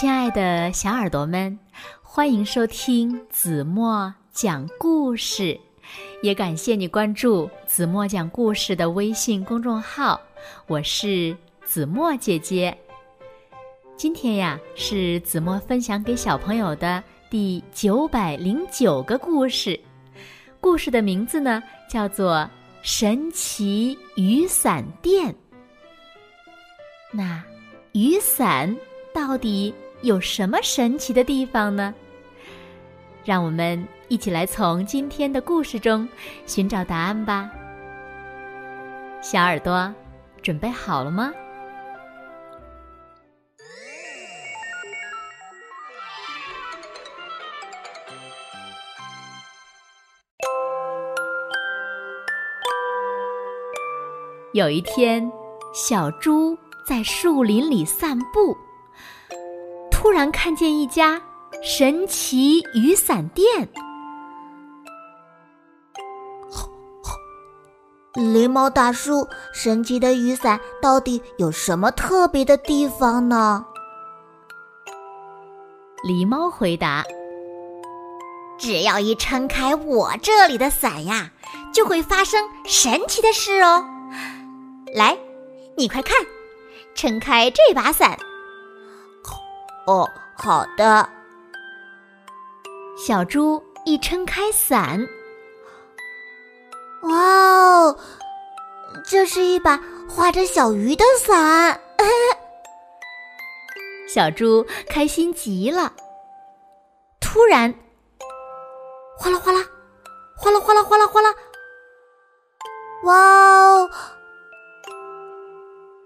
亲爱的小耳朵们，欢迎收听子墨讲故事，也感谢你关注子墨讲故事的微信公众号。我是子墨姐姐。今天呀，是子墨分享给小朋友的第九百零九个故事。故事的名字呢，叫做《神奇雨伞店》。那雨伞到底有什么神奇的地方呢？让我们一起来从今天的故事中寻找答案吧。小耳朵，准备好了吗？有一天，小猪在树林里散步，突然看见一家神奇雨伞店。狸猫大叔，神奇的雨伞到底有什么特别的地方呢？狸猫回答：“只要一撑开我这里的伞呀，就会发生神奇的事哦。”来，你快看，撑开这把伞。哦，好的。小猪一撑开伞，哇哦，这是一把画着小鱼的伞。小猪开心极了。突然，哗啦哗啦，哗啦哗啦哗啦哗啦，哇哦！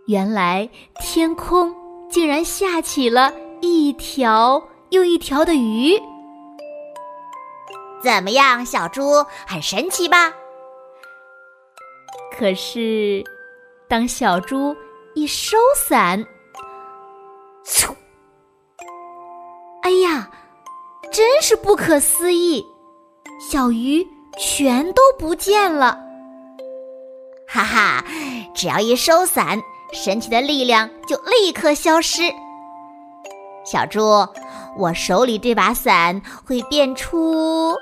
原来天空竟然下起了一条又一条的鱼，怎么样，小猪很神奇吧？可是，当小猪一收伞，嗖！哎呀，真是不可思议，小鱼全都不见了！哈哈，只要一收伞。神奇的力量就立刻消失。小猪，我手里这把伞会变出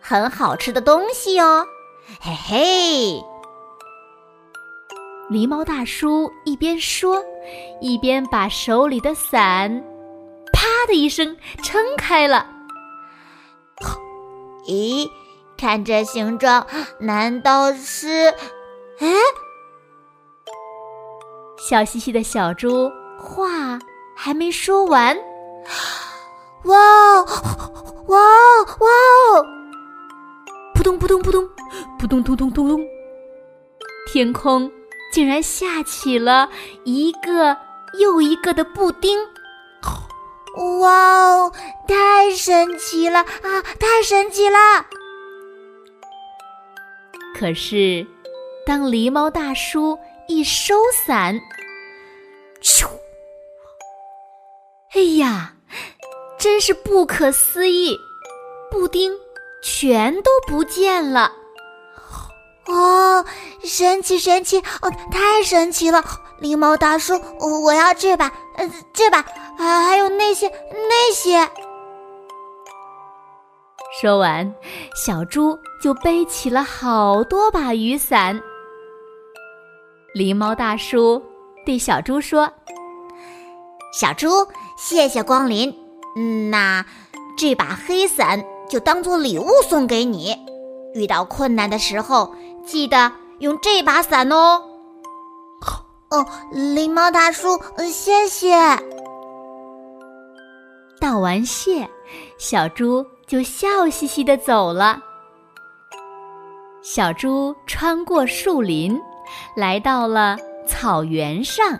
很好吃的东西哦，嘿嘿！狸猫大叔一边说，一边把手里的伞“啪”的一声撑开了。咦，看这形状，难道是……哎？笑嘻嘻的小猪话还没说完，哇哦哇哦哇哦！扑通扑通扑通扑通通通通通，天空竟然下起了一个又一个的布丁！哇哦，太神奇了啊！太神奇了！可是，当狸猫大叔。一收伞，咻！哎呀，真是不可思议，布丁全都不见了！哦，神奇神奇哦，太神奇了！狸猫大叔，我要这把，呃，这把，啊还有那些那些。说完，小猪就背起了好多把雨伞。狸猫大叔对小猪说：“小猪，谢谢光临。嗯，那这把黑伞就当做礼物送给你。遇到困难的时候，记得用这把伞哦。”哦，狸猫大叔，谢谢。道完谢，小猪就笑嘻嘻的走了。小猪穿过树林。来到了草原上，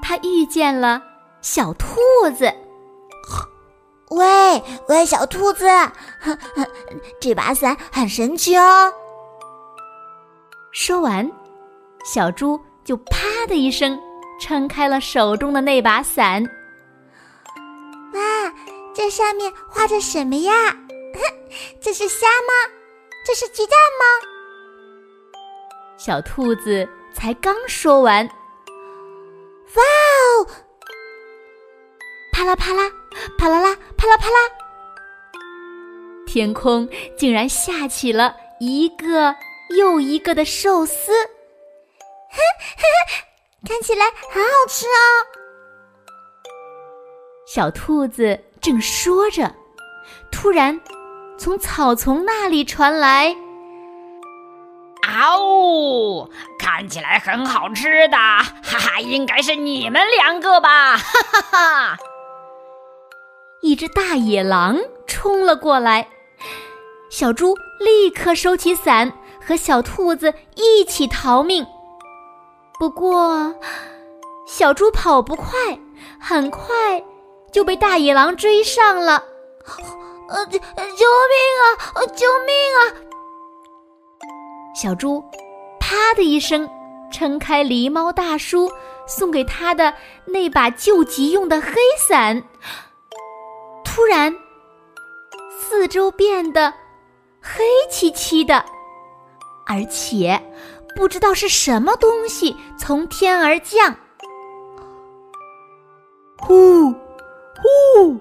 他遇见了小兔子。喂喂，小兔子，这把伞很神奇哦。说完，小猪就啪的一声撑开了手中的那把伞。哇，这上面画着什么呀？这是虾吗？这是鸡蛋吗？小兔子才刚说完，哇！啪啦啪啦，啪啦啦，啪啦啪啦，天空竟然下起了一个又一个的寿司，看起来很好吃哦。小兔子正说着，突然从草丛那里传来。啊呜！看起来很好吃的，哈哈，应该是你们两个吧，哈哈哈！一只大野狼冲了过来，小猪立刻收起伞，和小兔子一起逃命。不过，小猪跑不快，很快就被大野狼追上了。呃，救救命啊！呃，救命啊！小猪“啪”的一声撑开狸猫大叔送给他的那把救急用的黑伞，突然，四周变得黑漆漆的，而且不知道是什么东西从天而降。呼，呼，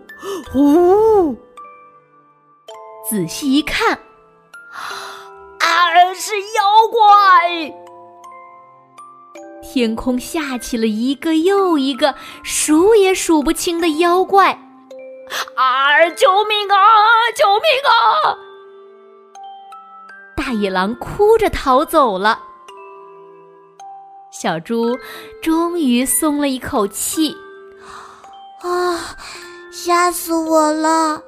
呼！仔细一看。啊是妖怪！天空下起了一个又一个数也数不清的妖怪！啊！救命啊！救命啊！大野狼哭着逃走了。小猪终于松了一口气。啊！吓死我了！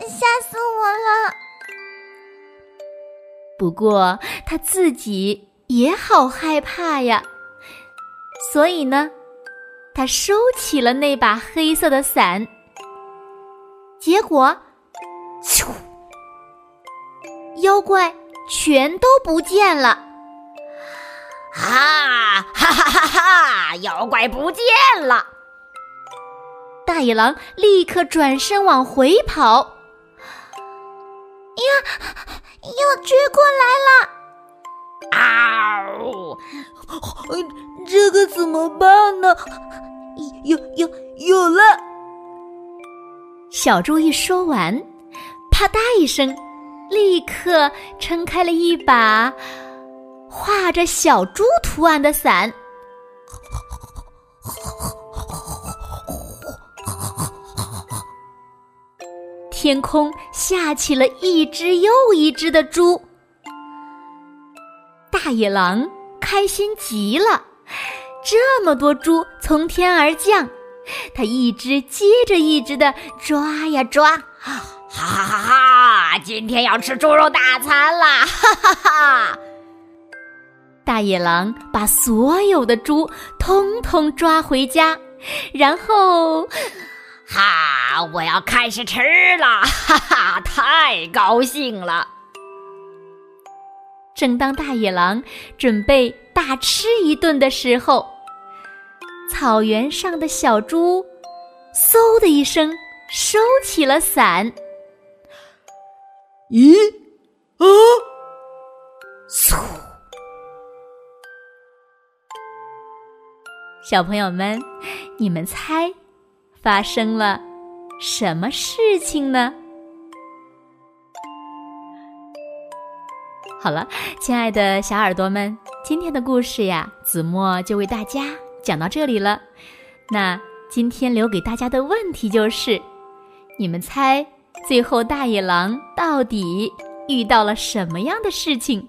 吓死我了！不过他自己也好害怕呀，所以呢，他收起了那把黑色的伞。结果，咻，妖怪全都不见了！哈哈哈哈哈！妖怪不见了！大野狼立刻转身往回跑。呀！要追过来了！啊！这个怎么办呢？有有有了！小猪一说完，啪嗒一声，立刻撑开了一把画着小猪图案的伞。天空下起了一只又一只的猪，大野狼开心极了。这么多猪从天而降，它一只接着一只的抓呀抓，哈哈哈哈！今天要吃猪肉大餐啦！哈哈哈！大野狼把所有的猪通通抓回家，然后。哈！我要开始吃了，哈哈，太高兴了！正当大野狼准备大吃一顿的时候，草原上的小猪嗖的一声收起了伞。咦？啊！嗖！小朋友们，你们猜？发生了什么事情呢？好了，亲爱的小耳朵们，今天的故事呀，子墨就为大家讲到这里了。那今天留给大家的问题就是：你们猜，最后大野狼到底遇到了什么样的事情？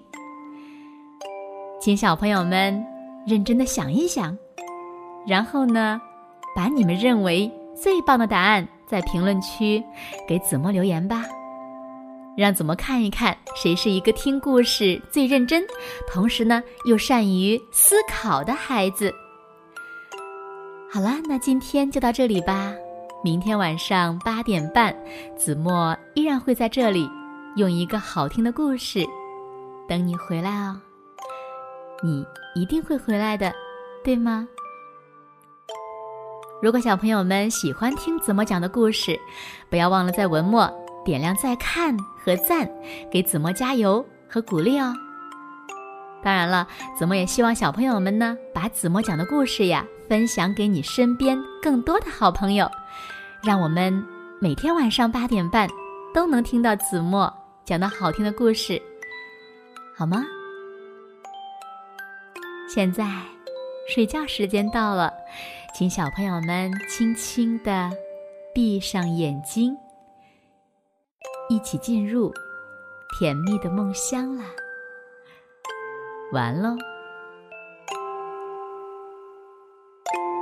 请小朋友们认真的想一想，然后呢，把你们认为。最棒的答案在评论区给子墨留言吧，让子墨看一看谁是一个听故事最认真，同时呢又善于思考的孩子。好了，那今天就到这里吧。明天晚上八点半，子墨依然会在这里，用一个好听的故事等你回来哦。你一定会回来的，对吗？如果小朋友们喜欢听子墨讲的故事，不要忘了在文末点亮再看和赞，给子墨加油和鼓励哦。当然了，子墨也希望小朋友们呢，把子墨讲的故事呀分享给你身边更多的好朋友，让我们每天晚上八点半都能听到子墨讲的好听的故事，好吗？现在睡觉时间到了，请小朋友们轻轻的闭上眼睛，一起进入甜蜜的梦乡啦。完喽。You